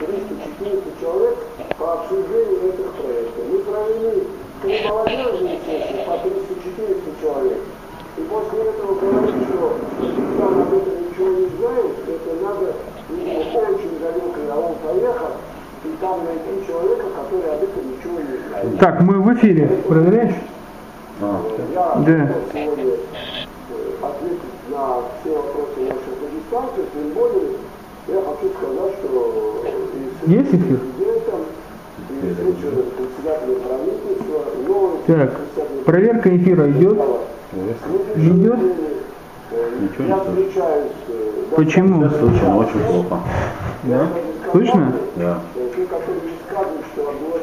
300-400 человек по обсуждению этих проектов. Мы провели три молодежные сессии по 300-400 человек. И после этого говорить, что там об этом ничего не знают, это надо видимо, очень далеко, а он поехал, и там найти человека, который об этом ничего не знает. Так, мы в эфире. Проверяешь? Я Да. сегодня ответить на все вопросы наших дагестанцев, тем более я хочу сказать, что Есть эфир? Так, проверка эфира идет. Идет? Ничего я встречаюсь... э, Почему? Слышно очень плохо. Да? Слышно? Да.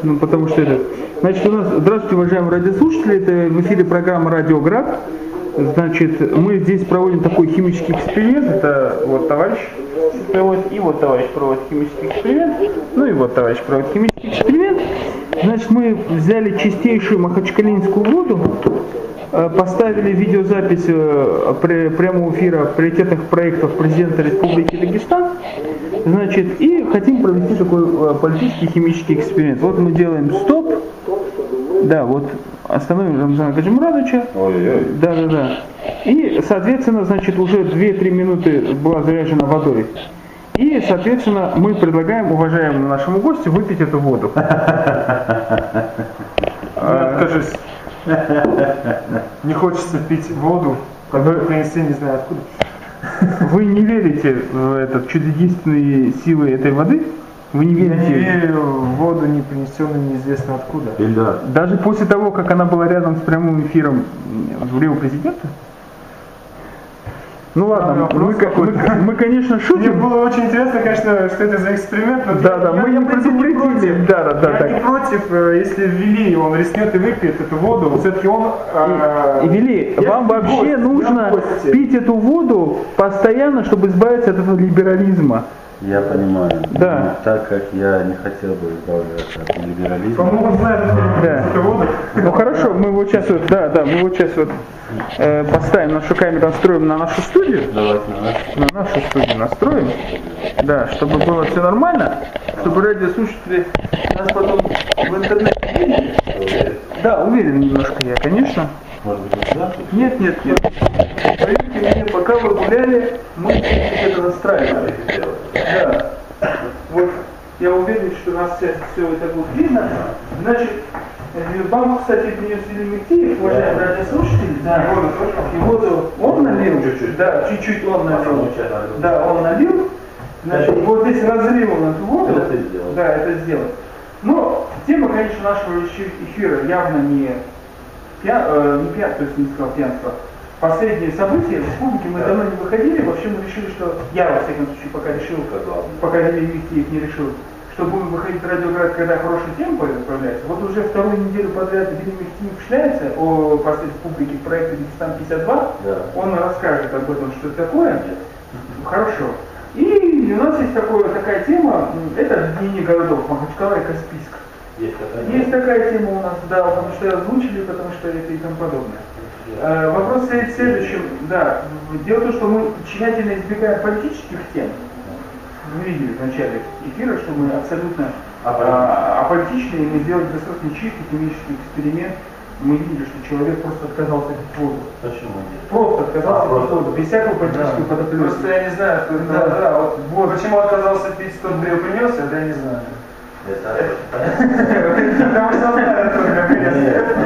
Ну, потому что это... Значит, у нас... Здравствуйте, уважаемые радиослушатели. Это в эфире программа «Радиоград». Значит, мы здесь проводим такой химический эксперимент. Это вот товарищ проводит, и вот товарищ проводит химический эксперимент. Ну и вот товарищ проводит химический эксперимент. Значит, мы взяли чистейшую махачкалинскую воду, э, поставили видеозапись э, прямого эфира приоритетных проектов президента Республики Дагестан. Значит, и хотим провести такой э, политический химический эксперимент. Вот мы делаем стоп. Да, вот остановим Рамзана Гаджимурадовича. Ой-ой. Да, да, да. И, соответственно, значит, уже 2-3 минуты была заряжена водой. И, соответственно, мы предлагаем уважаемому нашему гостю выпить эту воду. Я откажусь. Не хочется пить воду, которую принесли не знаю откуда. Вы не верите в этот чудодейственные силы этой воды? Вы не Я не верите? верю в воду, не принесенную неизвестно откуда. Ильдар, Даже после того, как она была рядом с прямым эфиром в Рио президента? Ну ладно, мы, мы, мы, конечно, Мне шутим. было очень интересно, конечно, что это за эксперимент, но Да, я- да, я- мы я не предупредили. против. Да, да, да, Я так. не против, э, если ввели, он рискнет и выпьет эту воду, все-таки он... э, И Вели, я вам гость, вообще я нужно гость. пить эту воду постоянно, чтобы избавиться от этого либерализма. Я понимаю. Да. Но так как я не хотел бы избавляться от либерализма, По-моему, как Да. Ну хорошо, мы вот сейчас вот, да, да, мы вот сейчас вот э, поставим нашу камеру, настроим на нашу студию, давайте на нас. на нашу студию настроим, да, чтобы было все нормально, чтобы радиослушатели нас потом в интернете видели. Да, уверен немножко я, конечно. Может быть, вот сюда? Нет, нет, нет. Поверьте мне, пока вы гуляли, мы это настраивали. Да. Вот я уверен, что нас сейчас все это будет видно. Значит, э, вам, кстати, принес Велимектиев, уважаемые радиослушатели, да, и воду он налил, Чуть-чуть. да, чуть-чуть он налил, да, он налил, значит, вот здесь разлил он эту воду, Это сделал. да, это сделал. Но тема, конечно, нашего эфи- эфира явно не пья, э, не пья, то есть не сказал пьянство. Последние события в республике мы давно не выходили, вообще мы решили, что я во всяком случае пока решил, пока Юрий Михеев не решил, что будем выходить в радиоград, когда хорошая тема появляется. Вот уже вторую неделю подряд Юрий Михеев шляется о по республике проекта Дагестан 52. Да. Он расскажет об этом, что это такое. Хорошо. И у нас есть такое, такая тема, это объединение городов Махачкала и Каспийск. Есть такая Есть такая тема у нас, да, потому что озвучили, потому что это и тому подобное. Э, Вопрос стоит в следующем, да. Дело в том, что мы тщательно избегаем политических тем. Вы видели в начале эфира, что мы абсолютно а, аполитичны, и мы сделали достаточно чистый химический эксперимент. Мы видели, что человек просто отказался пить воду. Почему нет? Просто отказался А, пить просто. воду, без всякого политического подоплеки. Просто я не знаю, кто это. Да, да, вот, вот. Почему отказался пить тот, кто ее принес, это я не знаю. Потому что знаю, кто ее принес.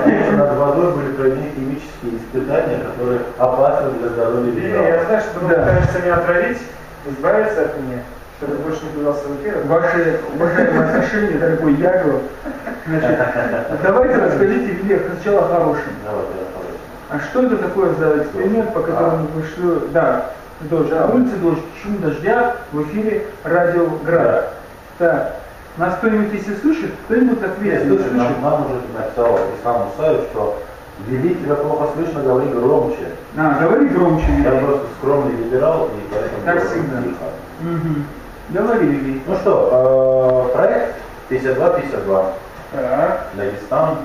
Нет, над водой были проведены химические испытания, которые опасны для здоровья людей. я знаю, что ты пытаешься меня отравить, избавиться от меня, чтобы больше не появлялся в эфире. Ваши уважаемые отношения, дорогой Яго. Значит, давайте расскажите мне сначала хороший. А что это такое за эксперимент, по которому вы шли, да, дождь, на улице дождь, шум дождя, в эфире радио Град. Так, нас кто-нибудь если слышит, кто-нибудь Нет, ответит. слушай, нам, нам уже написал Ислам Мусаев, что Вели тебя плохо слышно, говори громче. А, говори громче, Я просто скромный либерал, и поэтому Как всегда. Мгм. Говори, Вилли. Ну что, э, проект 52-52. Так, Дагестан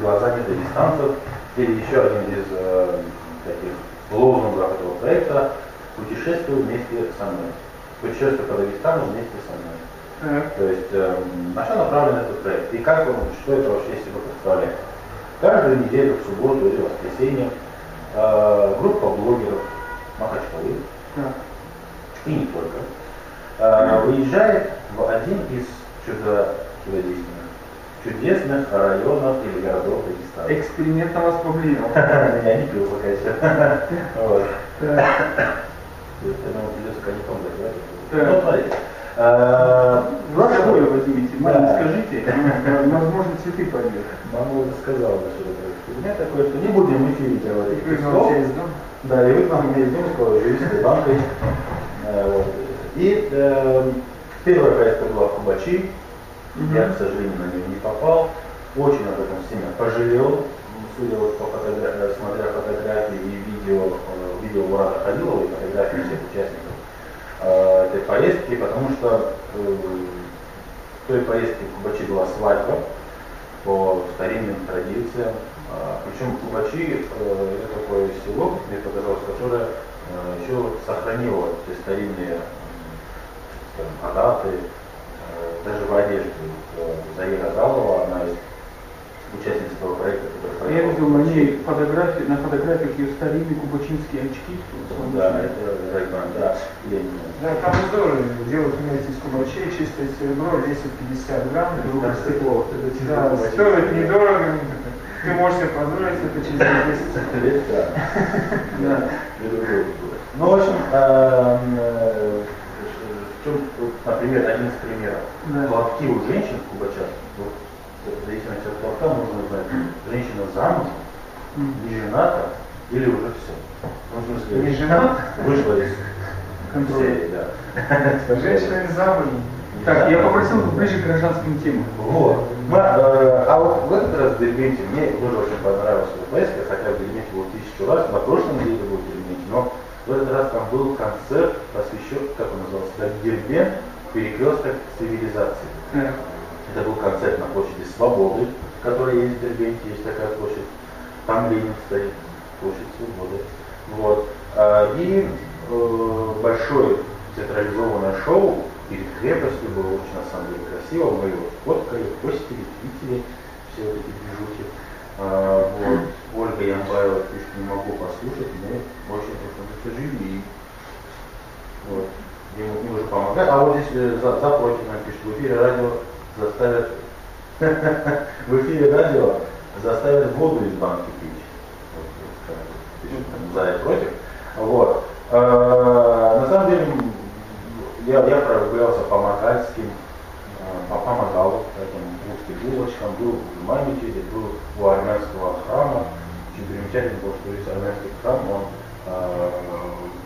глазами дагестанцев. Или еще один из э, таких лозунгов этого проекта «Путешествуй вместе со мной». Путешествуй по Дагестану вместе со мной. То есть э, на что направлен этот проект и как он, что это вообще из себя представляет. Каждую неделю в субботу или воскресенье э, группа блогеров Махачкалы Так. и не только э, выезжает в один из чудо, чудесных районов или городов Дагестана. Эксперимент на вас повлиял. Я не пил пока еще. Вот. Я думаю, придется коньяком. Так. Ну, смотрите. Э, Вы с собой возьмите, маме скажите, возможно, цветы пойдет. Мама уже сказала, что это эксперимент такой, что не будем в эфире говорить. Выгнал слов. тебя из дома. Да, и выгнал меня из дома, сказал, живи с этой банкой. Э. И э, первая поездка была в Кубачи. Я, к сожалению, на нее не попал. Очень об этом сильно пожалел. Судя вот по фотографии, смотря фотографии и видео, э, видео Мурата Халилова и фотографии всех участников э, этой поездки, потому что э, в той поездке в Кубачи была свадьба по старинным традициям. А, Причем Кубачи э, это такое село, мне показалось, которое э, еще сохранило те старинные скажем, адаты, даже в одежде. Вот, Заира Залова, она из участниц этого проекта, который Я видел на ней фотографии, на фотографиях ее старинные кубачинские очки. Да, это Райбан, да. Да, там узоры делают вместе из кубачей, чистое серебро, весит 50 грамм. Друга стекло. Да, стоит недорого. Ты можешь себе позволить это через 10 Лет, да. Да. Ну, в общем, эм, э, в чем, например, один из примеров. Да. Платки у женщин в Кубачах, в зависимости от платка можно узнать, женщина замужем, М. не жената или уже все. Ну, в смысле, Не женат? Вышла из Контроля. серии, да. Женщина не замужем. Так, я попросил ближе к гражданским темам. Вот. Мы, э, а вот в этот раз в Дербенте мне тоже очень понравилась эта поездка, хотя в Дербенте был тысячу раз, на прошлом неделе был в Дербенте, но в этот раз там был концерт, посвящен, как он назывался, Дербент, перекресток цивилизации. Это был концерт на площади Свободы, которая есть в Дербенте, есть такая площадь. Там Ленин стоит, площадь Свободы. Вот. А, И э, большое театрализованное шоу перед крепостью было очень на самом деле красиво. Мы его фоткали, постили, твитили, все вот эти движухи. А, вот. Ольга Ямбаева пишет, не могу послушать, мы очень просто зажили. И вот. Ему, ему уже помогает. А вот здесь э, за, запротив нам пишет, в эфире радио заставят в эфире радио заставят воду из банки пить. За и против. Вот. Э, На самом деле я, я прогулялся по Макальским, э, по- помогал этим русским булочкам, был в Мамичеде, был у армянского храма. Очень примечательно было, что весь армянский храм, он э,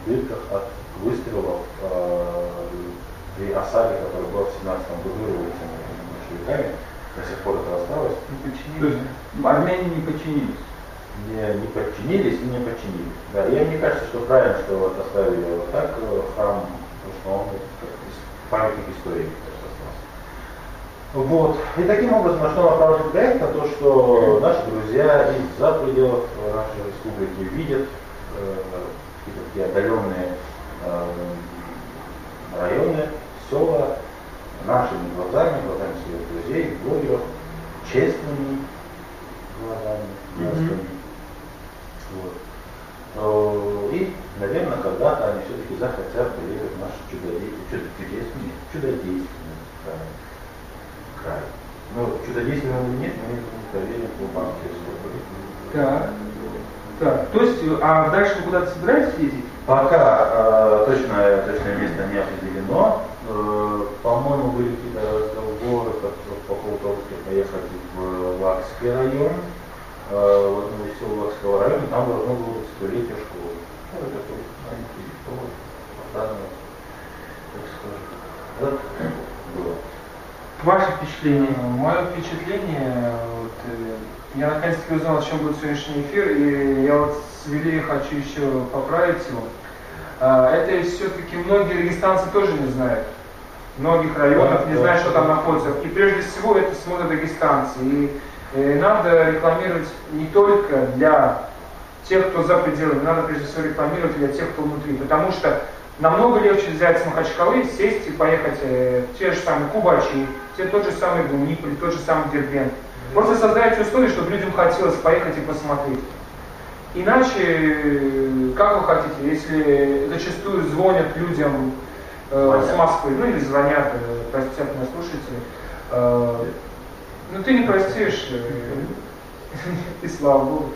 в дырках от выстрелов э, при осаде, которая была в 17 году большевиками, до сих пор это осталось. То есть армяне не подчинились. Не, не подчинились и не подчинились. Да, и мне кажется, что правильно, что вот оставили вот так э, храм, потому что он памятник истории остался. Вот. И таким образом, на что направлен проект, на то, что наши друзья из-за пределов нашей республики видят э, какие-то такие отдаленные э, районы, села нашими глазами, глазами своих друзей, блогеров, честными глазами, глазками. Вот. Э, И, наверное, когда-то они все-таки захотят приехать в наш чудодейственный, чудо, чудесный, чудодейственный край. край. Ну, чудодейственный или нет, мы не проверим по банке. Так. Так, то есть, а дальше вы куда-то собираетесь ездить? Пока э, точное, точное место не определено. Э, по-моему, были какие-то разговоры по, по поводу того, что поехать в Лакский район, э, в одну из сел Лакского района, там должно было быть столетие школы. Ну, это было. Ваше впечатление? Мое впечатление, вот, э, я наконец-таки узнал, о чем будет сегодняшний эфир, и я вот с Вилей хочу еще поправить его. Это все-таки многие дагестанцы тоже не знают. Многих районов не знают, что там находится. И прежде всего это смотрят дагестанцы. И э, надо рекламировать не только для тех, кто за пределами, надо прежде всего рекламировать для тех, кто внутри. Потому что Намного легче взять с Махачкалы, сесть и поехать э, в те же самые Кубачи, те тот же самый Гуниполь, тот же самый Дербент. Просто создайте условия, чтобы людям хотелось поехать и посмотреть. Иначе, как вы хотите, если зачастую звонят людям э, с Москвы, ну или звонят, э, простят меня слушатели, э, ну ты не простишь, э, и слава Богу.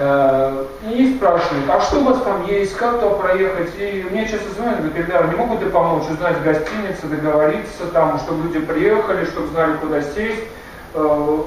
Э, и спрашивают, а что у вас там есть, как туда проехать? И мне часто звонят, говорят, Ильдар, не могут ты помочь, узнать гостиницы, договориться, там, чтобы люди приехали, чтобы знали, куда сесть. Э,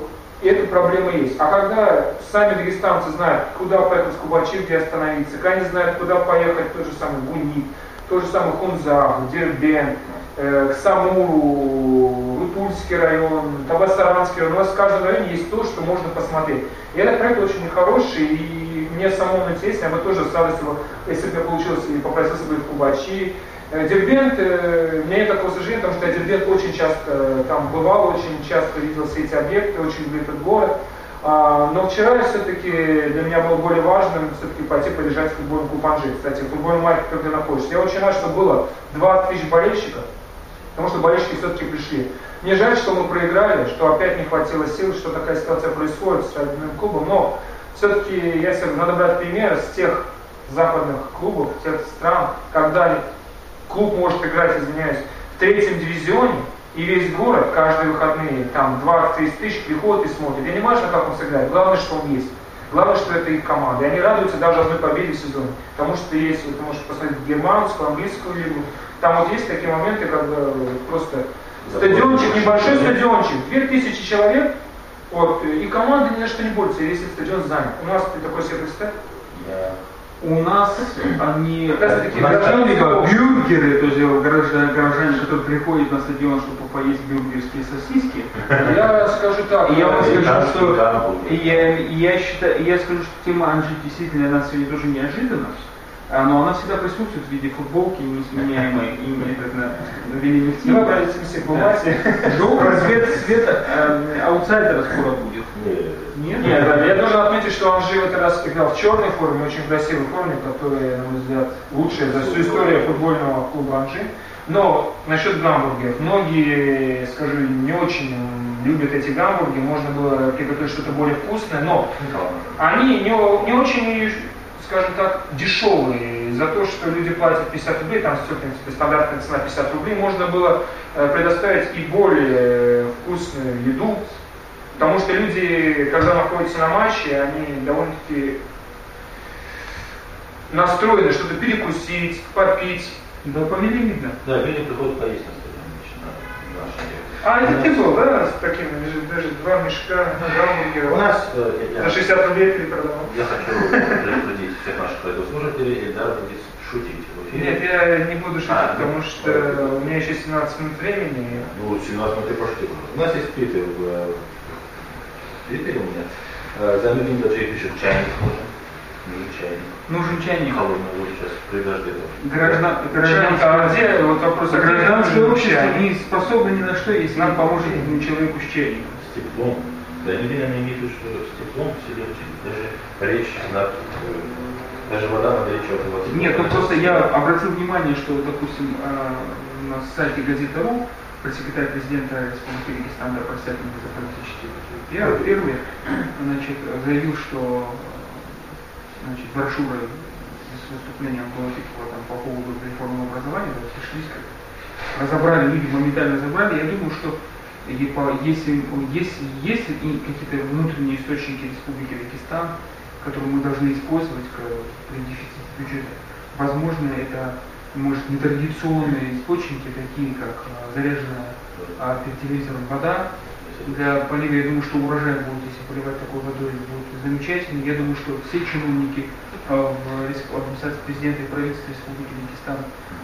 и эта проблема есть. А когда сами дагестанцы знают, куда поехать с Кубачи, где остановиться, когда они знают, куда поехать, тот же самый Гунит, тот же самый Хунзах, Дербент, э, Самуру, Рутульский район, Табасаранский район. У нас в каждом районе есть то, что можно посмотреть. И этот проект очень хороший, и мне самому интересно, я бы тоже с радостью, если бы я получилось, и попросился бы в Кубачи, Э, Дербент, э, у меня нет такого сожаления, потому что я Дербент очень часто э, там бывал, очень часто видел все эти объекты, очень люблю этот город. А, но вчера все-таки для меня было более важным все-таки пойти полежать в футбольном Купанжи. Кстати, в футбольном майке, где находишься. Я очень рад, что было 20 тысяч болельщиков, потому что болельщики все-таки пришли. Мне жаль, что мы проиграли, что опять не хватило сил, что такая ситуация происходит с родным клубом, но все-таки, себе надо брать пример с тех западных клубов, тех стран, когда клуб может играть, извиняюсь, в третьем дивизионе, и весь город каждые выходные, там 20-30 тысяч приходит и смотрит. И не важно, как он сыграет, главное, что он есть. Главное, что это их команда. И они радуются даже одной победе в сезоне. Потому что есть, вы можете посмотреть германскую, английскую лигу. Там вот есть такие моменты, когда просто стадиончик, небольшой стадиончик, 2000 человек, вот, и команда ни на что не борется, если стадион занят. У нас ты такой себе представь? У нас они либо бюргеры, то есть граждане, граждане, которые приходят на стадион, чтобы поесть бюргерские сосиски. Я скажу так. Я вам скажу, что я, я, считаю, я скажу, что тема Анжи действительно для нас сегодня тоже неожиданна. А, но она всегда присутствует в виде футболки несменяемой и на велимертивной. Давай пройдемся к цвет, цвет э, аутсайдера скоро будет. Нет? Нет, да, я должен отметить, что он жил этот раз играл в черной форме, очень красивой форме, которая, на мой взгляд, лучшая за всю историю футбольного клуба Анжи. Но насчет гамбургеров. Многие, скажу, не очень любят эти гамбурги, можно было приготовить что-то более вкусное, но они не, не очень скажем так, дешевые. За то, что люди платят 50 рублей, там все, в принципе, стандартная цена 50 рублей, можно было э, предоставить и более вкусную еду, потому что люди, когда находятся на матче, они довольно-таки настроены что-то перекусить, попить. Да, по видно. Да, люди приходят поесть на а, это ты был, да, с таким, даже два мешка гамбургера? У нас... Э, За 60 рублей ты продавал? Я хочу предупредить всех наших радиослушателей, Эльдар будет шутить в эфире. Нет, я не буду шутить, а, потому ну, что у меня еще 17 минут времени. Ну, 17 минут ты пошути. У нас есть Питер в Твиттере у меня. Э, Замутим даже пишет чайник нужен. Нужен чайник. Нужен чайник. Холодный вот сейчас при дожде. Граждан, гражданское, а где вот вопрос, гражданское общество не способно ни на что, если нам поможет человеку с чайником. С теплом. Да, люди, наверное, имеют в виду, что с теплом все легче. Даже речь над даже вода надо речь отзываться. Нет, ну просто я обратил внимание, что, допустим, а, на сайте газеты.ру пресс-секретарь президента Республики Дагестан Просятин за политические первый значит, заявил, что значит, брошюры с выступлением Голотикова там, по поводу реформы образования, сошлись, как разобрали, люди моментально разобрали. Я думаю, что если, если есть какие-то внутренние источники Республики Дагестан, которые мы должны использовать при дефиците бюджета, возможно, это может нетрадиционные источники, такие как а, заряженная а, перед телевизором вода, для полива, я думаю, что урожай будет, если поливать такой водой, будет замечательный. Я думаю, что все чиновники э, в администрации президента и правительства Республики Дагестан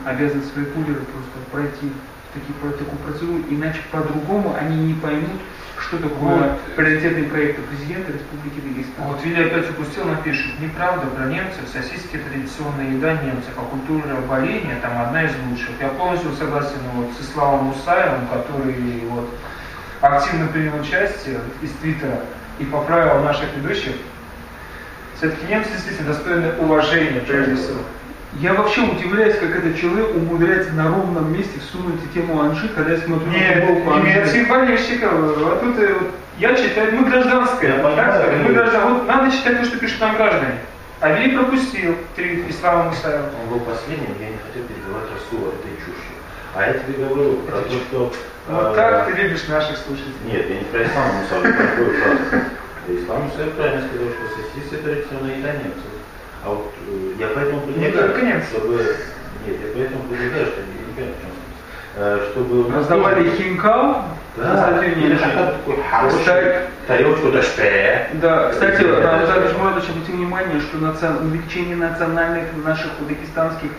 обязаны свои кулеры просто пройти такие, такую процедуру, иначе по-другому они не поймут, что такое вот. приоритетный проект президента Республики Дагестан. Вот Вилли опять упустил, напишет, неправда про немцев, сосиски традиционная еда немцев, а культура боления там одна из лучших. Я полностью согласен вот, с Иславом Мусаевым, который вот, активно принял участие из Твиттера и поправил наших ведущих, все-таки немцы действительно достойны уважения, прежде всего. Я вообще удивляюсь, как этот человек умудряется на ровном месте всунуть тему Анжи, когда я смотрю Нет, на футболку Анжи. всех болельщиков. Вот тут э, вот, я читаю, мы гражданское. Я понимаю, так сказать, мы да. граждан. Вот надо читать то, что пишут нам граждане. А Вели пропустил твит Ислама Мусаева. Он был последним, я не хотел перебивать Расула этой чушью. А я тебе говорю про то, что... Вот э, так ты любишь наших слушателей. Нет, я не про Ислама Мусаева, я про фразу. Ислам Мусаев правильно сказал, что сосисы традиционные еда немцев. А вот э, я поэтому Не только немцев. чтобы... Нет, я поэтому предлагаю, что я не понимаю, в чем смысл. Э, Чтобы... у нас хинкал Да, Кстати- тарелочку даште. Да, кстати, Рамзан Ажмурадович обратил внимание, что увеличение национальных наших узбекистанских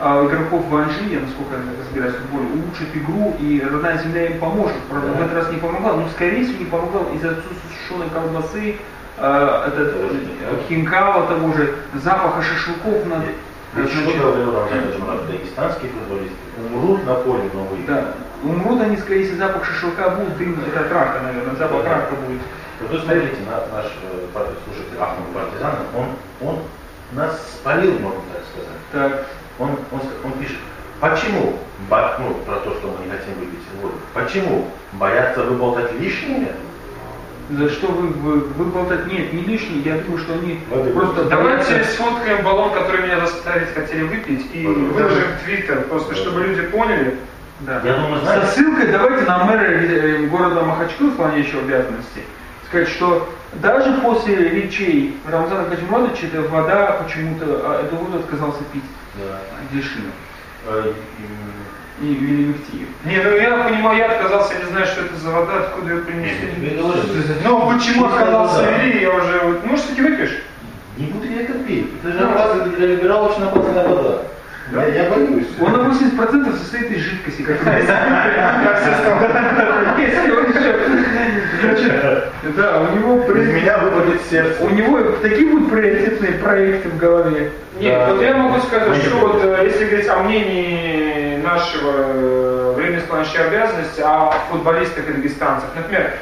а, игроков в Анжи, я, насколько я разбираюсь в футболе, улучшит игру, и родная земля им поможет. Правда, Да. в этот раз не помогла, но, скорее всего, не помогла из-за отсутствия сушеной колбасы, а, этот, хинкала того же, запаха шашлыков на... Значит, говорил дагестанские футболисты умрут на поле, но выиграют. да, умрут они, скорее всего, запах шашлыка будет, дым, это трака, наверное, запах Да. трака будет. Вот вы смотрите, на- наш э, слушатель Ахмад Партизан, он, он нас спалил, можно так сказать. Так, Он, он, он пишет, почему, ну, про то, что мы не хотим выпить воду, почему боятся выболтать лишнее? За что вы, вы, выболтать? Нет, не лишний, я думаю, что они Воды просто Давайте сфоткаем баллон, который меня заставить хотели выпить, и выложим. в Твиттер, просто чтобы люди поняли. Да. Я думаю, Со знаете, ссылкой давайте на мэра э, города Махачкала, исполняющего обязанности, сказать, что даже после речей Рамзана Качмурадовича эта вода почему-то, а, эту воду отказался пить. Да, Дельшинов э, и Велимехтиев. Не, ну я понимаю, я отказался, я не знаю, что это за вода, откуда ее я принесли. Ну почему отказался. Вели, я уже... вот- Может, все-таки выпьешь? не буду я это пить, это же опасная для либералочная опасная вода. Я, я боюсь. Он на 80% состоит из жидкости, Как все стало. Да, у него Из меня выпадет сердце. у него такие будут приоритетные проекты в голове. Нет, вот я могу сказать, что вот э, если говорить о мнении нашего э, временно исполняющего обязанности, о футболистах и дагестанцах, например,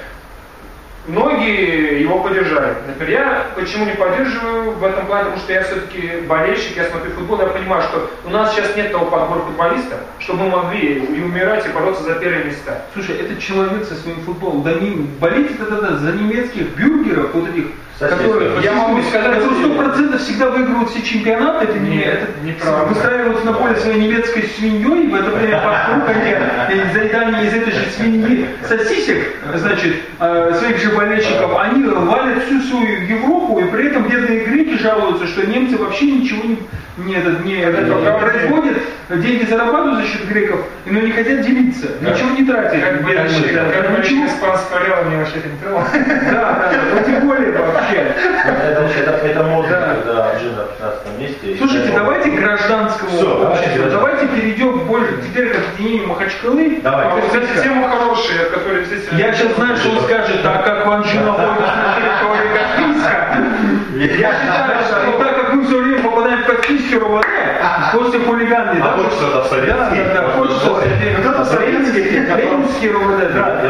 многие его поддержали. Например, я почему не поддерживаю в этом плане, потому что я все-таки болельщик, я смотрю футбол, я понимаю, что у нас сейчас нет того подбора футболистов, чтобы мы могли и умирать, и бороться за первые места. Слушай, этот человек со своим футболом, да не болит это да, за немецких бюргеров, вот этих. Которые, Я могу сказать, которые сто процентов всегда выигрывают все чемпионаты, это не, это неправда. выстраиваются на поле своей немецкой свиньей, в это время под хрюканье и заедание из этой же свиньи сосисек, значит, э, своих же болельщиков, они валят всю свою Европу, и при этом бедные греки жалуются, что немцы вообще ничего не, не, этот, не, правда. производят, деньги зарабатывают за счет греков, но не хотят делиться, ничего не тратят. Как бы как бы реала мне вообще это не трогало. Да, да, ну тем более вообще. Это, это, это можно, Да. Джин на 15 месте. Слушайте, И- давайте к гражданскому Всё, обществу. давайте. Перейдем больше теперь к объединению Махачкалы. Давай. А вот, кстати, тема хорошая, которая действительно... Я сейчас знаю, что он скажет, так как Ванжи находится на территории Каспийска. Я считаю, что как мы все время попадаем в Каспийский РОВД, после хулиганной, А да? вот что-то советский. Да, да, да, хочется Кто-то советский. Ленинский РОВД, да.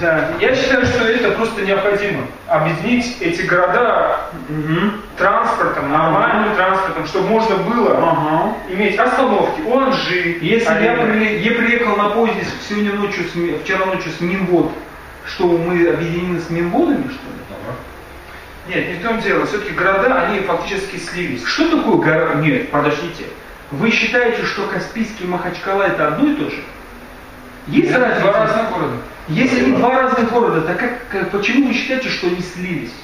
Да. Я считаю, что это просто необходимо. Объединить эти города транспортом, нормальным транспортом, чтобы можно было Ага. иметь остановки у Анжи. Если я, при- я приехал на поезде сегодня ночью, с вчера ночью с Минвод, что мы объединены с Минводами, что ли? Нет, не в том дело. Все-таки города, они фактически слились. Что такое гора? Нет, подождите. Вы считаете, что Каспийский и Махачкала это одно и то же? Есть разница? два разных города. Если они два разных города, так как- почему вы считаете, что они слились?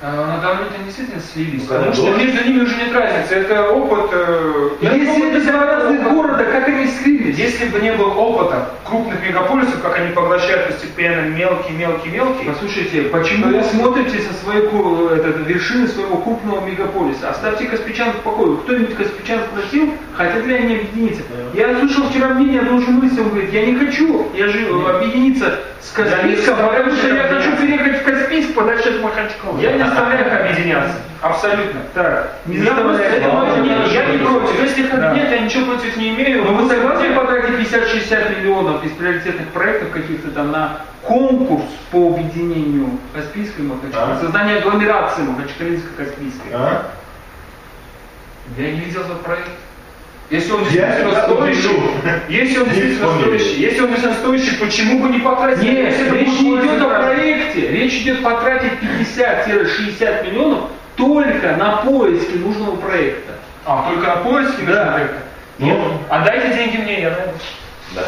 На они действительно слились. Ну, потому что между ними уже нет разницы. Это опыт... э, Если это два разных города, как они слились? Если бы не было опыта крупных мегаполисов, как они поглощают постепенно мелкие, мелкие, мелкие, Послушайте, почему вы смотрите со своей этот, вершины своего крупного мегаполиса? Оставьте Каспичан в покое. Кто-нибудь Каспичан спросил, хотят ли они объединиться? Я слышал вчера мнение одного журналиста, он говорит, я не хочу я же, объединиться с Каспийском, потому что я хочу переехать в Каспийск подальше от Махачкалы. я не заставляю их объединяться. Абсолютно. Так, не мнение, я не против. Если их нет, я ничего против не имею. Но вы согласны потратить 50-60 миллионов из приоритетных проектов каких-то там на конкурс по объединению Каспийской Махачкалы, А? создание агломерации Махачкалинско-Каспийской? А? Я не видел этот проект. Если он действительно стоящий, если он действительно стоящий, если он действительно стоящий, почему бы не потратить? Нет, речь не идет о проекте, речь идет потратить 50-60 миллионов только на поиски нужного проекта. А, только на поиски да. нужного проекта? Нет. Ну, Отдайте деньги мне, я найду. Да.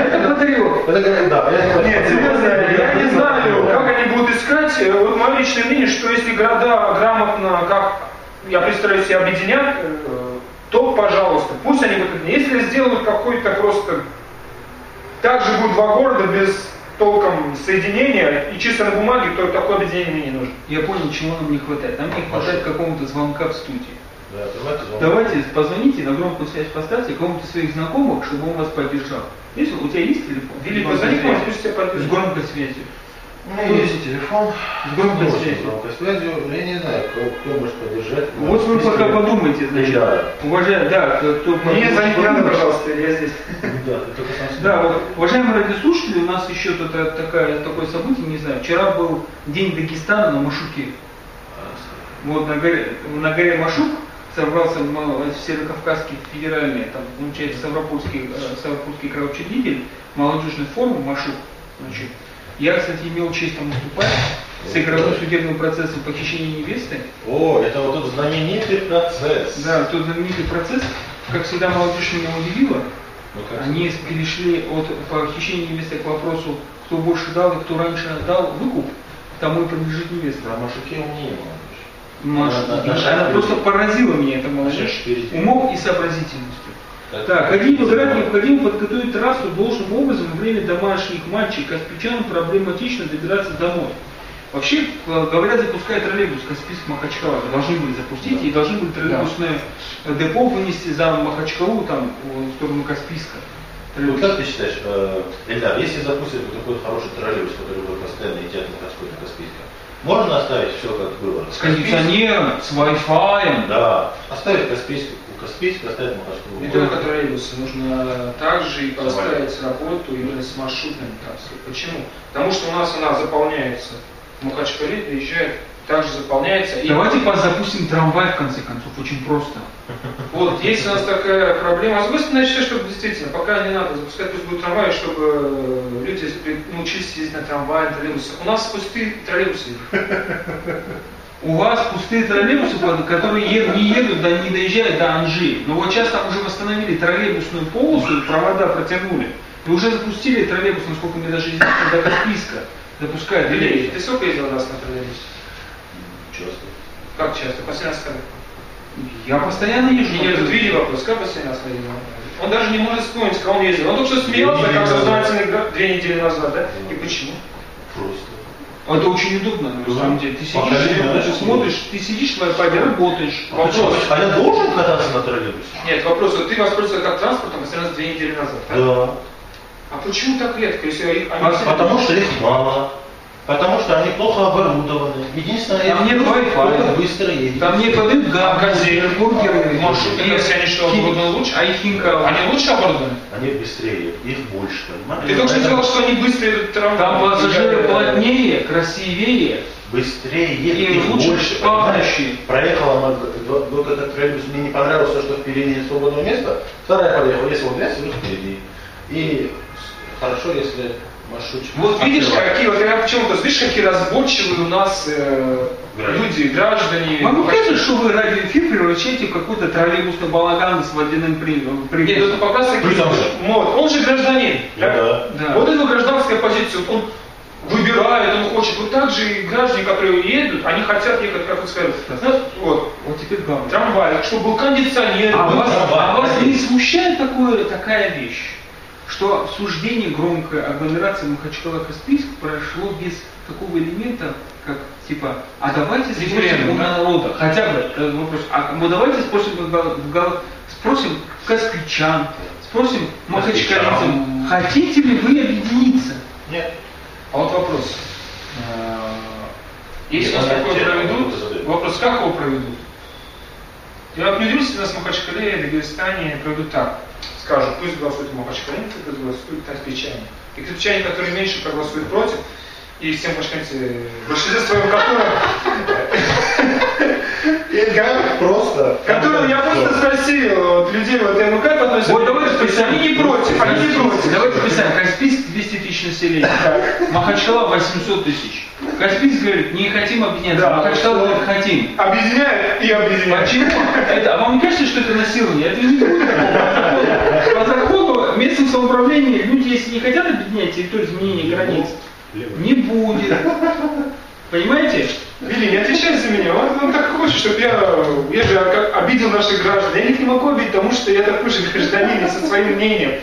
Это патриот. Да, я Нет, серьезно, я не знаю, как они будут искать. Вот мое личное мнение, что если города грамотно, как я представляю себе, объединят, э, то, пожалуйста, пусть они вот Если сделают какой-то просто... Также будет два города без толком соединения и чисто на бумаге, то такое объединение мне не нужно. Я понял, чего нам не хватает. Нам не хватает какого-то звонка в студии. Да, давайте, звонок. Давайте позвоните на громкую связь поставьте кому-то своих знакомых, чтобы он вас поддержал. Если у тебя есть телефон? Или позвони пусть тебя С подпишут. громкой связью. У меня есть телефон. С громкой связью. с громкой связью. Я не знаю, кто, кто может поддержать. Вот вы пока подумайте, значит. Да. Уважаемые, да, кто Мне звонить не надо, пожалуйста, я здесь. Да, ты только сам себе. Да, вот, уважаемые радиослушатели, у нас еще тут э, такая, такое событие, не знаю, вчера был День Дагестана на Машуке. Вот на горе, на горе Машук собрался м- Северокавказский федеральный, там, получается, Ставропольский, э, Ставропольский кровоучредитель, молодежный форум Машук. Значит, я, кстати, имел честь там выступать с игровым судебным процессом похищения невесты. О, это вот тот знаменитый процесс. Да, тот знаменитый процесс, как всегда, молодежь меня удивила. Ну, Они перешли от похищения невесты к вопросу, кто больше дал и кто раньше дал выкуп, тому и принадлежит невеста. Про Машуке умнее молодежь. Маш, да, она да. просто поразила меня эта молодежь умом и сообразительностью. Так, Академию ГРАД необходимо подготовить трассу должным образом во время домашних матчей Каспичан проблематично добираться домой. Вообще, э, говорят, запускают троллейбус Каспийск Махачкала. Должны были запустить и должны были троллейбусное э, депо вынести за Махачкалу, там, в сторону Каспийска. Вот как ты считаешь, э, Эльдар, если запустят вот такой хороший троллейбус, который будет постоянно идти от Московской до Каспийска, можно оставить все как было? С кондиционером, с Wi-Fi. Да. Оставить Каспийск, у Каспийска оставить Махачкалу. Не только троллейбусы, нужно также и поставить работу именно с маршрутными трассой. Почему? Потому что у нас она заполняется в Махачкале, доезжает, также заполняется. И Давайте по- запустим трамвай в конце концов, очень просто. Вот, есть у нас такая проблема. А я считаю, что действительно, пока не надо запускать, пусть будет трамвай, чтобы э, люди научились ездить на трамвае, на троллейбусе. У нас пустые троллейбусы. У вас пустые троллейбусы, которые не едут, да, не доезжают до Анжи. Но вот сейчас там уже восстановили троллейбусную полосу, и провода протянули. И уже запустили троллейбус, насколько мне даже известно, до Каспийска. Запускают. Или ты сколько ездил раз на троллейбусе? Часто. Как часто? Раз когда? я постоянно езжу. Меня тут видели вопрос, как последний раз ходил? Он даже не может вспомнить, когда он ездил. Он только что смеялся, как гра- две недели назад, да? И почему? Просто. Это очень удобно, на самом деле. Ты сидишь, не работаешь, знаешь, смотришь, ты сидишь в iPad, работаешь. Вопрос. А я должен кататься на троллейбусе? Нет, вопрос, вот ты воспользовался как транспортом последний раз две недели назад, да? Да. А почему так редко, если они А- Потому что их мало. Потому что они плохо оборудованы. Единственное, Там я нет Wi-Fi. быстро едет. Там нет воды, да, газели, бургеры, маршрутные такси, они что, оборудованы лучше? А их хинка. Они лучше оборудованы? Они быстрее, их больше? Ты только что сказал, что они быстрее трамвай. Там пассажиры плотнее, красивее. Быстрее И едет, их лучше больше, понимаешь? Проехала вот, этот троллейбус, мне не понравилось то, что впереди нет свободного места. Вторая подъехала, если вот я сижу впереди. И хорошо, если маршрутчик. Вот видишь, какие, вот я почему-то, видишь, какие разборчивые у нас э, Граждане. люди, граждане. Не кажется, что вы радиоэфир превращаете в какой-то троллейбусный балаган с водяным при- Нет, ну привкусом? это как раз таки мод. Он же гражданин. Ну да. Да. Вот это гражданская позиция. Вот Он выбирает, он хочет. Вот так же и граждане, которые едут, они хотят ехать, как вы сказали, знаете, вот, Вот теперь главное. трамвай, чтобы был кондиционер. А был вас, трамвай, а вас не смущает такое, такая вещь, что обсуждение громкой агломерации Махачкала-Каспийск прошло без такого элемента, как типа, а давайте спросим у да? народа, хотя бы э, вопрос, а мы давайте спросим, спросим каспичан, спросим махачкалинцам, хотите ли вы объединиться? Нет. А вот вопрос. Э, Если нас такое проведут, вопрос, как его проведут? Я вот не удивлюсь, если нас в Махачкале или Дагестане проведут так. Скажут, пусть голосуют махачкалинцы, пусть голосуют каспичане. И каспичане, которые меньше проголосуют против, и всем махачкалинцы в большинстве И как просто. Которую я просто спросил вот, людей, вот, я, ну как относятся? Вот давайте представим. Они не против, они не против. Давайте представим, Каспийск 200 тысяч населения, Махачкала 800 тысяч. Каспийск говорит, не хотим объединяться, Да, Махачкала говорит, хотим. Объединяют и объединяют. Почему? Это, а вам не кажется, что это насилование? Это не будет такого. По закону местном самоуправлении люди, если не хотят объединять территорию изменения границ, не будет. Понимаете? Вилли, не отвечай за меня. Он, он так хочет, чтобы я, я же обидел наших граждан. Я их не могу обидеть, потому что я такой же гражданин со своим мнением.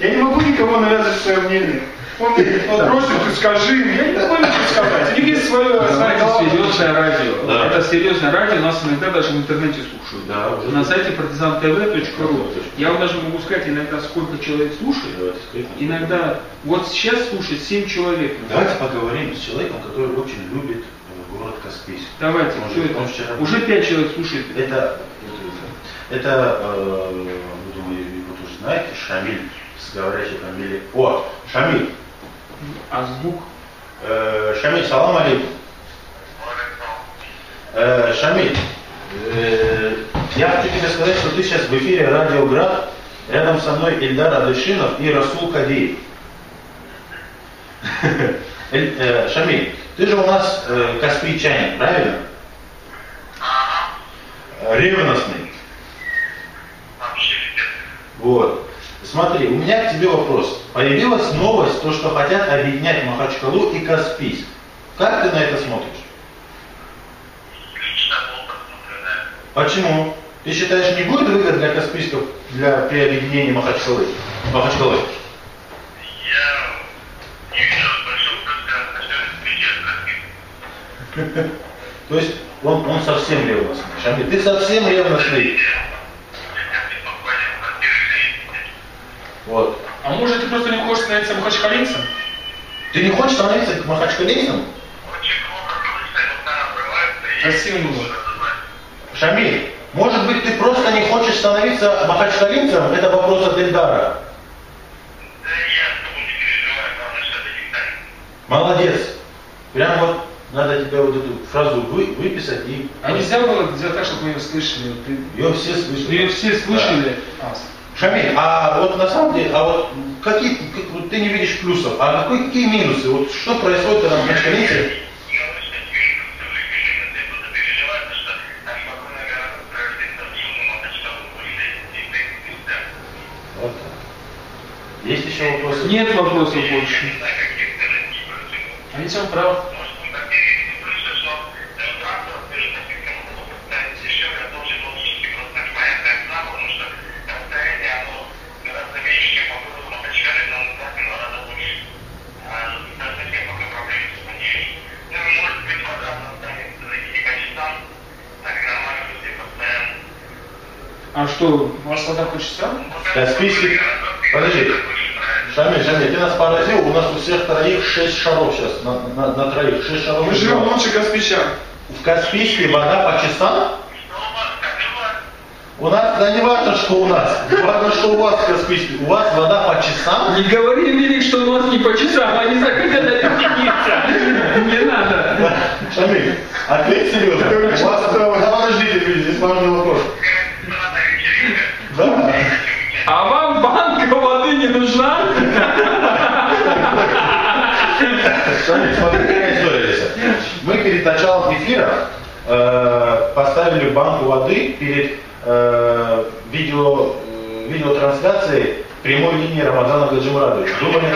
Я не могу никому навязывать свое мнение. Он, просит, ты скажи, я не могу ничего сказать. У них есть свое. Это серьезное радио. Да. Это серьезное радио, нас иногда даже в интернете слушают. Да, уже. На сайте partizantv.ru. Я вам даже могу сказать иногда, сколько человек слушает. Иногда, вот сейчас слушает 7 человек. Давайте поговорим с человеком, который очень любит э, город Каспийск. Давайте, Он что это? он вчера Уже был. 5 человек слушает. Это, это, э, вы думаю, вы тоже знаете, Шамиль с говорящей фамилией. О, Шамиль. А звук? Э, Шамиль, салам алейкум. Э, Шамиль, э, я хочу тебе сказать, что ты сейчас в эфире Радио Град. Рядом со мной Ильдар Адышинов и Расул Кадиев. Шамиль, ты же у нас каспийчанин, правильно? Ревностный. Вот. Смотри, у меня к тебе вопрос. Появилась новость, то, что хотят объединять Махачкалу и Каспийск. Как ты на это смотришь? Почему? Ты считаешь, не будет выгод для Каспийска для при объединении Махачкалы? Махачкалы? То есть он, он совсем ревностный. Ты совсем ревностный. Вот. А может ты просто не хочешь становиться махачкалинцем? Ты не хочешь становиться махачкалинцем? Красиво было. Шамиль, может быть, ты просто не хочешь становиться махачкалинцем? Это вопрос от Эльдара. Молодец. Прям вот надо тебе вот эту фразу вы, выписать и... А нельзя было сделать так, чтобы мы ее слышали? Ты- Ее все слышали. Ее все слышали? А, Шамиль, а вот на самом деле, а вот какие, как- вот ты не видишь плюсов, а какой, какие минусы? Вот что происходит, когда. Вот так. Есть еще вопросы? Нет вопросов больше. а ведь он прав. А что, У вас вода по часам? Каспийский... Подожди. Шамиль, Шамиль, ты нас поразил, у нас у всех троих шесть шаров сейчас, на, на- на троих, шесть шаров. Мы живем лучше Каспичан. В Каспийске вода по часам? У нас, да не важно, что у нас, важно, что у вас в Каспийске. У вас вода по часам? Не говори Эмилик, что у нас не по часам, они захотят объединиться. Не надо. Шамиль, ответь серьезно. У вас, подождите, здесь важный вопрос. Да. А вам банка воды не нужна? Шамиль, смотри, какая история здесь. Мы перед началом эфира э, поставили банку воды перед э, видео, э, видеотрансляцией прямой линии Рамазана Гаджимурадовича. Думали,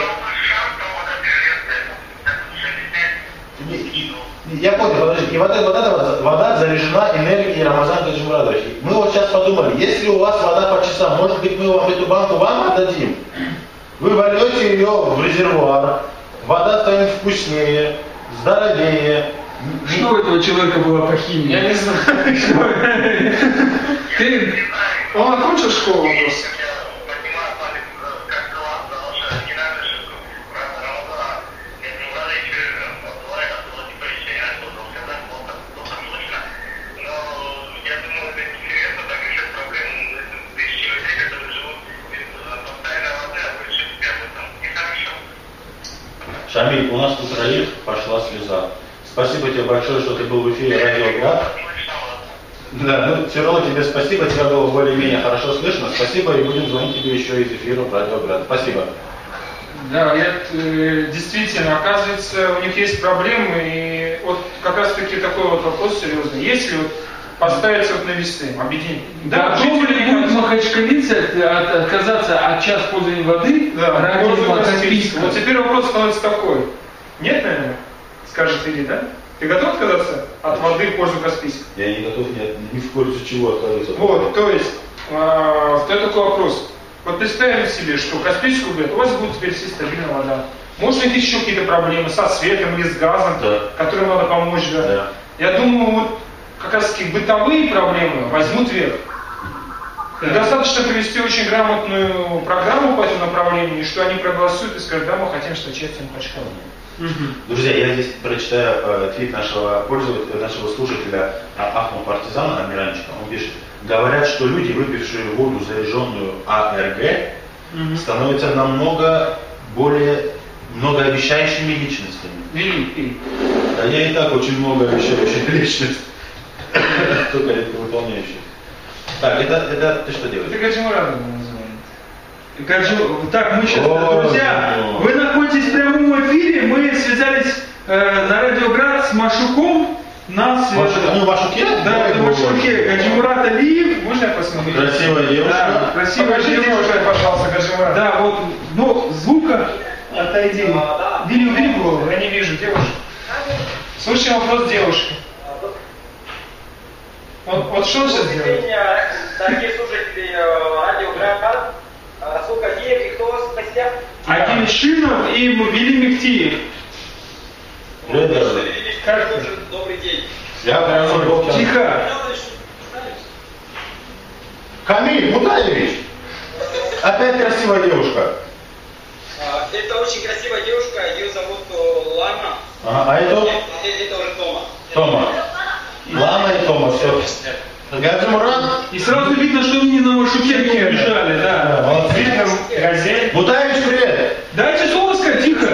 Я понял, подожди. И вот, эта- вот эта вода заряжена энергией Рамазана Гаджимурадовича. Мы вот сейчас подумали, если у вас вода по часам, может быть мы вам эту банку вам отдадим? Вы вольете ее в резервуар, вода станет вкуснее, здоровее. Что у этого человека было по химии? Я не знаю. Ты Он окончил школу просто. Шамиль, у нас у троих пошла слеза. Спасибо тебе большое, что ты был в эфире Радио. Да, ну все равно тебе спасибо, тебя было более-менее хорошо слышно. Спасибо и будем звонить тебе еще из эфира в Радиоград. Спасибо. Да, это э, действительно, оказывается, у них есть проблемы, и вот как раз таки такой вот вопрос серьезный. Если вот поставить на весы, объединить. Да, готовы ли будет хотят- махачкалинцы от- от- отказаться от час пользования воды Да, ради пользу Каспийска. Вот теперь вопрос становится такой. Нет, наверное? Скажет Ильи, да? Ты готов отказаться от воды в пользу Каспийска? Я не готов ни, ни в пользу чего отказываться. Вот, то есть, э, второй такой вопрос. Вот представим себе, что Каспийскую говорят, у вас будет теперь все стабильная вода. Может быть, еще какие-то проблемы со светом или с газом, Да. которым надо помочь. Да. Да. Я думаю, вот как раз таки бытовые проблемы возьмут верх. И достаточно привести очень грамотную программу по этому направлению, и что они проголосуют и скажут, да, мы хотим стать частью Махачкалы. Друзья, я здесь прочитаю э, твит нашего пользователя, нашего слушателя а, Ахма Партизана Амиранчика. Он пишет, говорят, что люди, выпившие воду, заряженную АРГ, становятся намного более многообещающими личностями. Я и так очень многообещающая личность. Только редко выполняющая. Так, это, это ты что делаешь? Это Гаджимурада называем. Гаджу- Так, мы сейчас, О, друзья, ну. вы находитесь в прямом эфире, мы связались э, на Радиоград с Машуком, нас... э, Машу- ну, Машуке? Да, это Машуке, Гаджимурат Алиев. Можно я посмотрю? Красивая Да, девушка. красивая Покажите девушка. пожалуйста, Гаджимурад. Да, вот, ну, звука отойди. Вилю, вилю голову. Я не вижу девушку. Слушаем вопрос девушки. Вот, вот что он сейчас делает? дорогие слушатели э, Радио Град. Э, Расул Кадеев и кто в гостях? Аким Шинов и Вели Мехтиев. Привет, дорогой. Как ты? Добрый день. Я прям Тихо. Камиль Мутаевич. Опять красивая девушка. А, Это очень красивая девушка, ее зовут э, Лана. Ага, а это Нет, Это это уже Тома. Тома. Лана все. Гаджимурат. И сразу видно, что они на Машуке убежали, да. Вот. Видно, газель. Мутаевич, привет. Дайте слово сказать, тихо.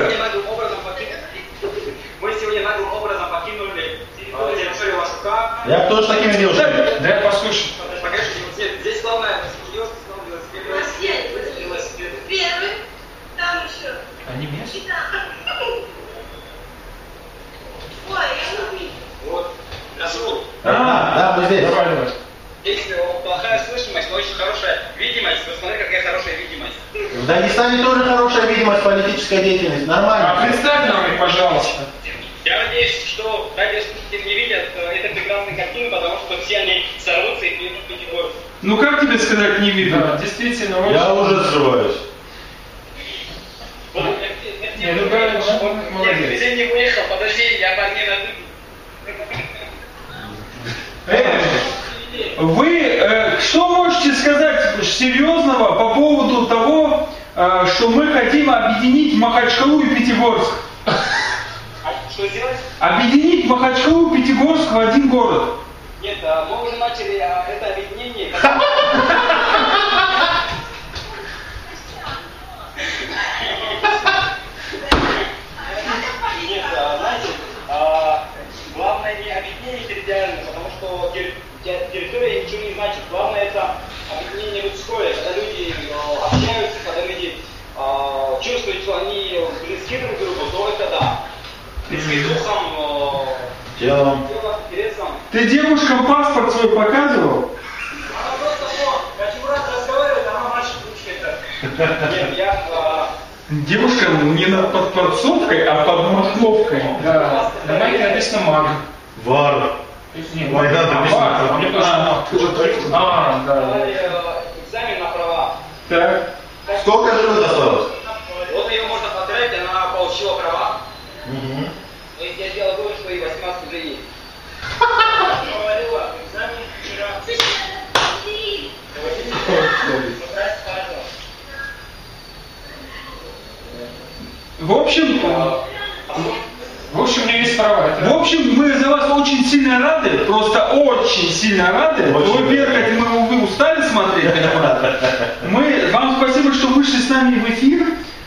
Мы сегодня наглым образом покинули территорию Вашука. Я тоже такими девушками. Дай послушать. Покажите, здесь главное. Первый, там еще. Они местные? Ой, я не. Вот. Расул. А, да, мы здесь. Э, плохая слышимость, но очень хорошая видимость. Посмотри, какая хорошая видимость. В Дагестане тоже хорошая видимость политическая деятельность. А Нормально. представь нам их, пожалуйста. Я надеюсь, что радиослушатели не видят э, этой прекрасной картины, потому что все они сорвутся и придут в Пятигорск. Ну как тебе сказать не Да, видно? действительно, очень... Я уже срываюсь. Вот, я- я- я- Не, ну, уехал, подожди, я парней на Вы э, что можете сказать серьезного по поводу того, э, что мы хотим объединить Махачкалу и Пятигорск? А что сделать? Объединить Махачкалу и Пятигорск в один город. Нет, а, мы уже начали а, это объединение а, знаете, а, главное не объединение территориальное, потому что терри- те- территория ничего не значит. Главное это объединение людское, когда люди а, общаются, когда люди а, чувствуют, что они близки друг к другу, то это да. Близки духом, а, Телом. делом, интересом. Ты девушкам паспорт свой показывал? Она просто, о, Катимурат разговаривает, она машет ручкой-то. Нет, я, а, Девушка не над под подсобкой, а под махновкой. Да, на майке написано маг. Вар. Нет, Ой, да, а, написано. маг, а мне тоже маг. А, да. э, экзамен на права. Так. Сколько живет осталось? Вот ее можно поздравить, она получила права. Мгм. То есть я сделал вывод, что и 18 уже есть. Говорила, экзамен вчера. Поздравьте, пожалуйста. В общем, В общем, у меня есть права. это- в общем, мы за вас очень сильно рады, просто очень сильно рады. Очень Вы бегать, мы вы устали смотреть, Катимурат? Мы вам спасибо, что вышли с нами в эфир.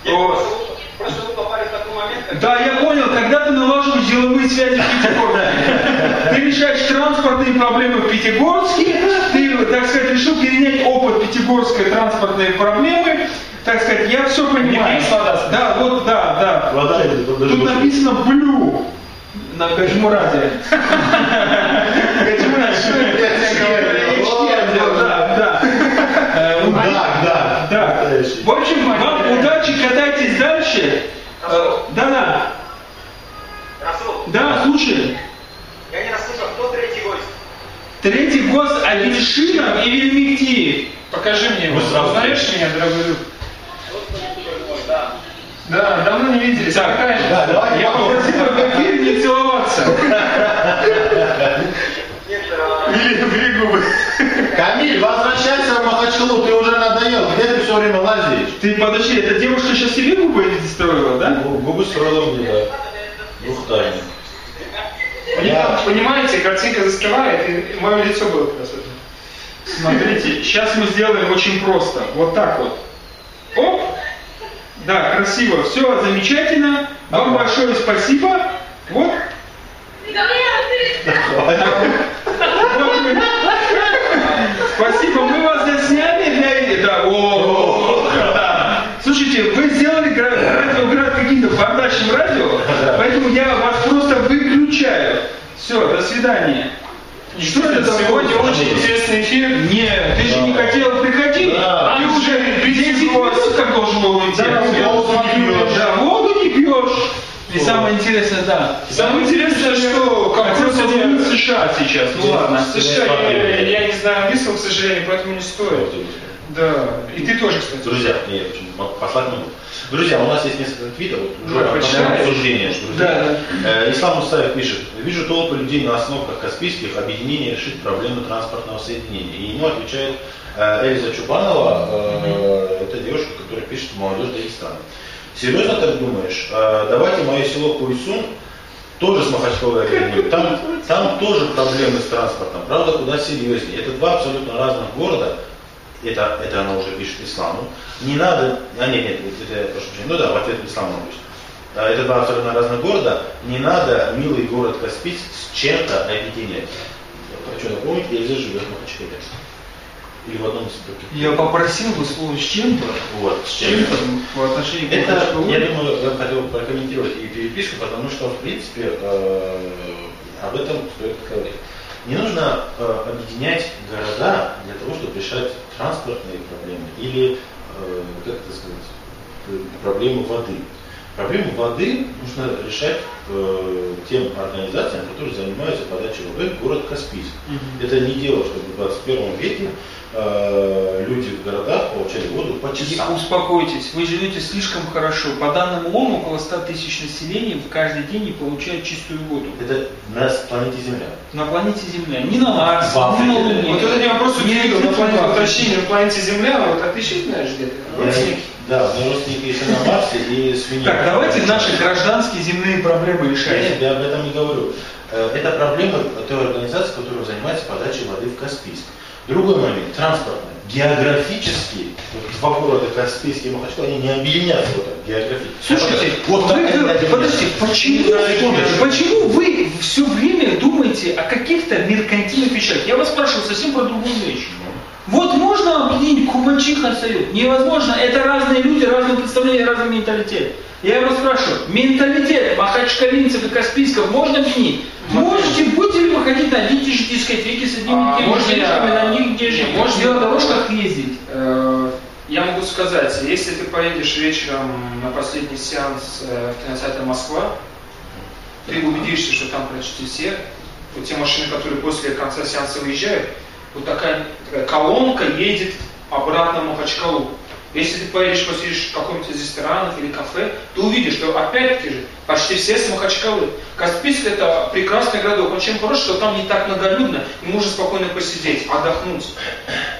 Нет, О, просто вы- Просто вы попали в такой момент, как... Да, я понял, когда ты налаживаешь деловые связи в Петербурге. Ты решаешь транспортные проблемы в Пятигорске, ты, так сказать, решил перенять опыт пятигорской транспортной проблемы, так сказать, я все понимаю. Вода. Да, вот, да, да. Вода Тут написано блю на Гаджмураде. Гаджмурад, что это? Да, да. Э, Да, да. Да. В общем, вам удачи, катайтесь дальше. Э, Да-да. Расул, Да, слушай. я не расслышал, кто третий гость? Третий гость Алишинов и Вельмихтиев. Покажи мне его. Вы сразу Знаешь меня, дорогой друг? Да. Да, давно не виделись. Так, же? Да, давай. Я попросил в эфире не целоваться. Или в губы. Камиль, возвращайся в Махачкалу, ты уже надоел. Где ты все время лазишь? Ты подожди, эта девушка сейчас себе губы строила, да? Гу- Губы строила мне, да. Них там, понимаете, картинка застывает, и мое лицо было это. Смотрите, сейчас мы сделаем очень просто. Вот так вот. Оп. Да, красиво. Все, замечательно. Вам большое спасибо. Вот. Спасибо, мы вас засняли для... Да, о, да. Слушайте, вы сделали гра- радиоград каким-то бардачным радио, поэтому я вас просто выключаю. Все, до свидания. Что это такое? Сегодня очень интересный эфир. Нет, ты же не хотел приходить. Да. Ты уже 10 месяцев как должен был уйти. Да, воду не пьешь. Да, воду не пьешь. И самое интересное, да. Самое интересное, что как просто в США сейчас. Ну ладно. В США я, я не знаю английского, к сожалению, поэтому не стоит. Да. И ты тоже, кстати. Друзья, я послать могу. Друзья, у нас есть несколько твитов, вот, уже Да, почитаешь? обсуждения. Да, Э, Ислам Мустаев пишет, вижу толпы людей на остановках Каспийских, объединение решит проблему транспортного соединения. И ему отвечает э, Эльза Чубанова, э, это девушка, которая пишет молодежь Дагестана. Серьезно так думаешь? Э, давайте мое село Куйсун тоже с Махачкалой объединим. Там, там тоже проблемы с транспортом, правда, куда серьезнее. Это два абсолютно разных города, это, это она уже пишет исламу. Не надо, а нет, нет, это, я прошу прощения, ну да, в ответ исламу она пишет. А, Это два абсолютно разных города. Не надо милый город Каспийск с чем-то объединять. Я хочу напомнить, Эльза живет в Махачкале. Или в одном из других. Я попросил бы слово с чем-то. Вот, с чем-то. чем-то по отношению к Это, Махачкалу. я думаю, я бы хотел прокомментировать и переписку, потому что, в принципе, э, об этом стоит говорить. Не нужно э, объединять города для того, чтобы решать транспортные проблемы или, э, как это сказать, э, проблемы воды. Проблему воды нужно решать э, тем организациям, которые занимаются подачей воды в город Каспийск. Это не дело, чтобы в 21 веке э, люди в городах получали воду по И часам. Успокойтесь, вы живете слишком хорошо. По данным ООН, около 100 тысяч населения каждый день не получают чистую воду. Это на планете Земля. На планете Земля. Ни на Марсе, В ни Африке. на Луне. Вот это меня просто Ни удивило. На планете уточнение, на планете Земля, вот а ты еще знаешь где-то? Я-. Да, меня родственники и на Марсе, и свиньи. Так, давайте наши гражданские земные проблемы Я решать. тебе об этом не говорю. Э, Это проблема той организации, которая занимается подачей воды в Каспийск. Другой момент, транспортный. Географически, вот два города Каспийск и Махачкала, они не объединятся вот так, географически. Слушайте, вот вы- объединяются. подождите, почему, Секундочку. почему вы все время думаете о каких-то меркантильных вещах? Я вас спрашиваю совсем про другую вещь. Вот можно объединить Кубанчиха Союз? Невозможно. Это разные люди, разные представления, разный менталитет. Я вас спрашиваю, менталитет махачкалинцев и каспийсков можно объединить? Можете, будете ли вы ходить на одни и те же дискотеки с одними А, и теми можно же девушками, на них где же Не, можно дорожках ездить? Э, Я могу сказать, если ты поедешь вечером на последний сеанс э, в кинотеатр Москва, ты убедишься, что там почти все, вот те машины, которые после конца сеанса выезжают, вот такая, колонка едет обратно Махачкалу. Если ты поедешь, посидишь в каком-то из ресторанов или кафе, ты увидишь, что опять-таки же почти все с Махачкалы. Каспийск это прекрасный городок, он чем хорош, что там не так многолюдно, и можно спокойно посидеть, отдохнуть.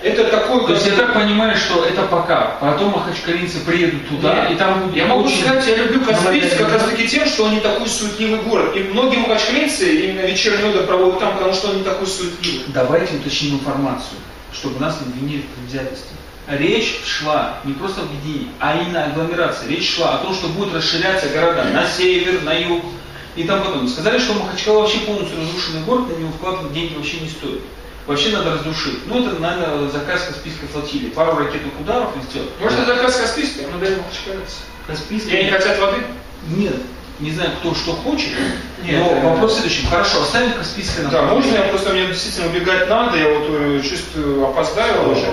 Это такой То есть я так понимаю, что это пока. Потом махачкалинцы приедут туда, Нет, и там будет я могу очень сказать, я люблю Каспийск как раз таки тем, что он не такой суетливый город. И многие махачкалинцы именно вечерний отдых проводят там, потому что он не такой суетливый. Давайте уточним информацию, чтобы нас не обвинили в предвзятости. Речь шла не просто об объединении, а именно агломерации. Речь шла о том, что будут расширяться города на север, на юг. и там потом. Сказали, что Махачкала вообще полностью разрушенный город, на него вкладывать деньги вообще не стоит. Вообще надо разрушить. Ну, это, наверное, заказ Каспийской флотилии. Пару ракетных ударов и сделать. Может, это заказ Каспийской? Мы даем Махачкалец. Каспийский... И они хотят воды? Нет. Не знаю, кто что хочет, Нет, но вопрос следующий. Хорошо, оставим Каспийское Да, направление. можно я просто мне действительно убегать надо, я вот э, чувствую, опоздаю уже.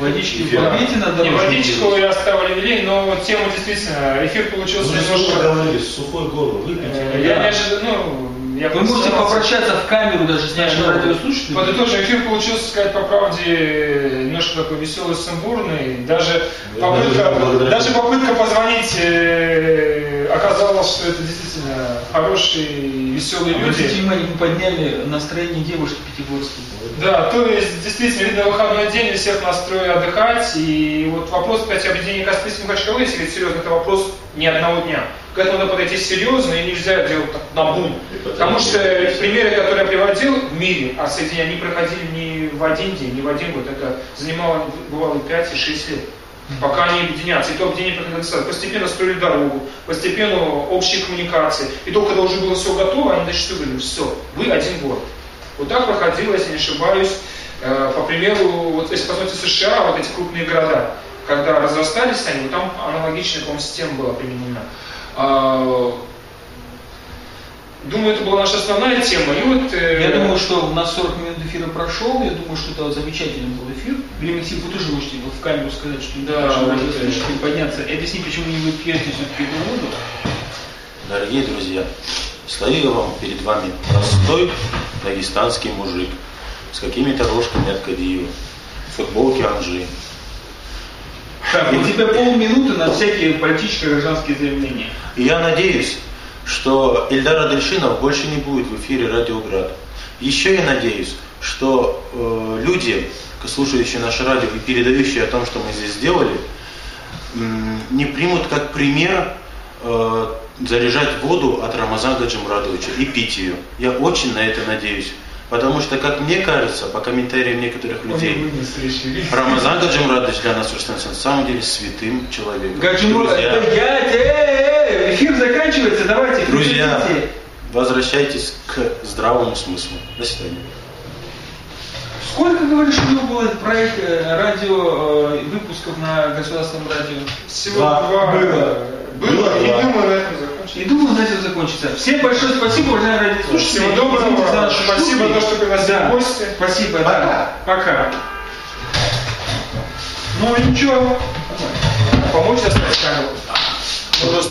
Водички победе надо Не, дорожную водичку я оставил лей, но вот тема действительно, эфир получился Вы же немножко... говорили, сухой горло, выпейте. э, Я не ожидал, ну, я Вы можете пообращаться в камеру даже с нашим радиослушателями. Подытожим, эфир получился, сказать по правде, немножко такой веселый, сумбурный. Даже попытка, даже попытка позвонить э, оказалось, что это действительно хорошие, веселые Обратите люди. внимание, мы подняли настроение девушки Пятигорской. Да, то есть действительно, видно, выходной день, у всех настрой отдыхать. И вот вопрос, кстати, объединения Каспийского Махачкалы, если серьезно, это вопрос не одного дня. К этому надо подойти серьезно и нельзя делать так на бум. Потому что примеры, которые я приводил в мире, а соединения, они проходили не в один день, не в один год. Это занимало, бывало, 5 и 6 лет. Пока они объединятся. И то объединение проходило достаточно. Постепенно строили дорогу, постепенно общие коммуникации. И только когда уже было все готово, они зачастую говорили, все, вы один город. Вот так проходило, если не ошибаюсь, э, по примеру, вот если посмотрите США, вот эти крупные города, когда разрастались они, вот там аналогичная, по-моему, система была применена. А, Думаю, это была наша основная тема. И вот, э, Я думаю, что у нас 40 минут эфира прошел. Я думаю, что это замечательный был эфир. Время вы тоже можете вот в камеру сказать, что Да, вот радиослушатели подняться и объяснить, почему не вы пьете все-таки эту воду. Дорогие друзья, стою я вам перед вами простой дагестанский мужик с какими-то рожками от Кадиева, в футболке Анжи. Так, у тебя полминуты на всякие политические гражданские заявления. И я надеюсь, что Ильдар Адельшинов больше не будет в эфире Радиоград. Еще я надеюсь, что э, люди, слушающие наше радио и передающие о том, что мы здесь сделали, м, не примут как пример э, заряжать воду от Рамазана Джамрадовича и пить ее. Я очень на это надеюсь. Потому что, как мне кажется, по комментариям некоторых людей, Рамазан Гаджимрадович для нас на самом деле святым человеком. Гаджимур, Друзья, это я, э, э, эфир заканчивается, давайте, Друзья, возвращайтесь к здравому смыслу. До свидания. Сколько, говоришь, у него было проект э, радио э, выпусков на государственном радио? всего Два. два. Было. Было и два. думаю, на этом закончим. И думаю, на этом закончится. Всем большое спасибо, уважаемые радиослушатели. Всего доброго. За наши Спасибо то, что пригласили Да. в гости. Спасибо, да. Пока. Ну ничего. Помочь достать камеру? Ну,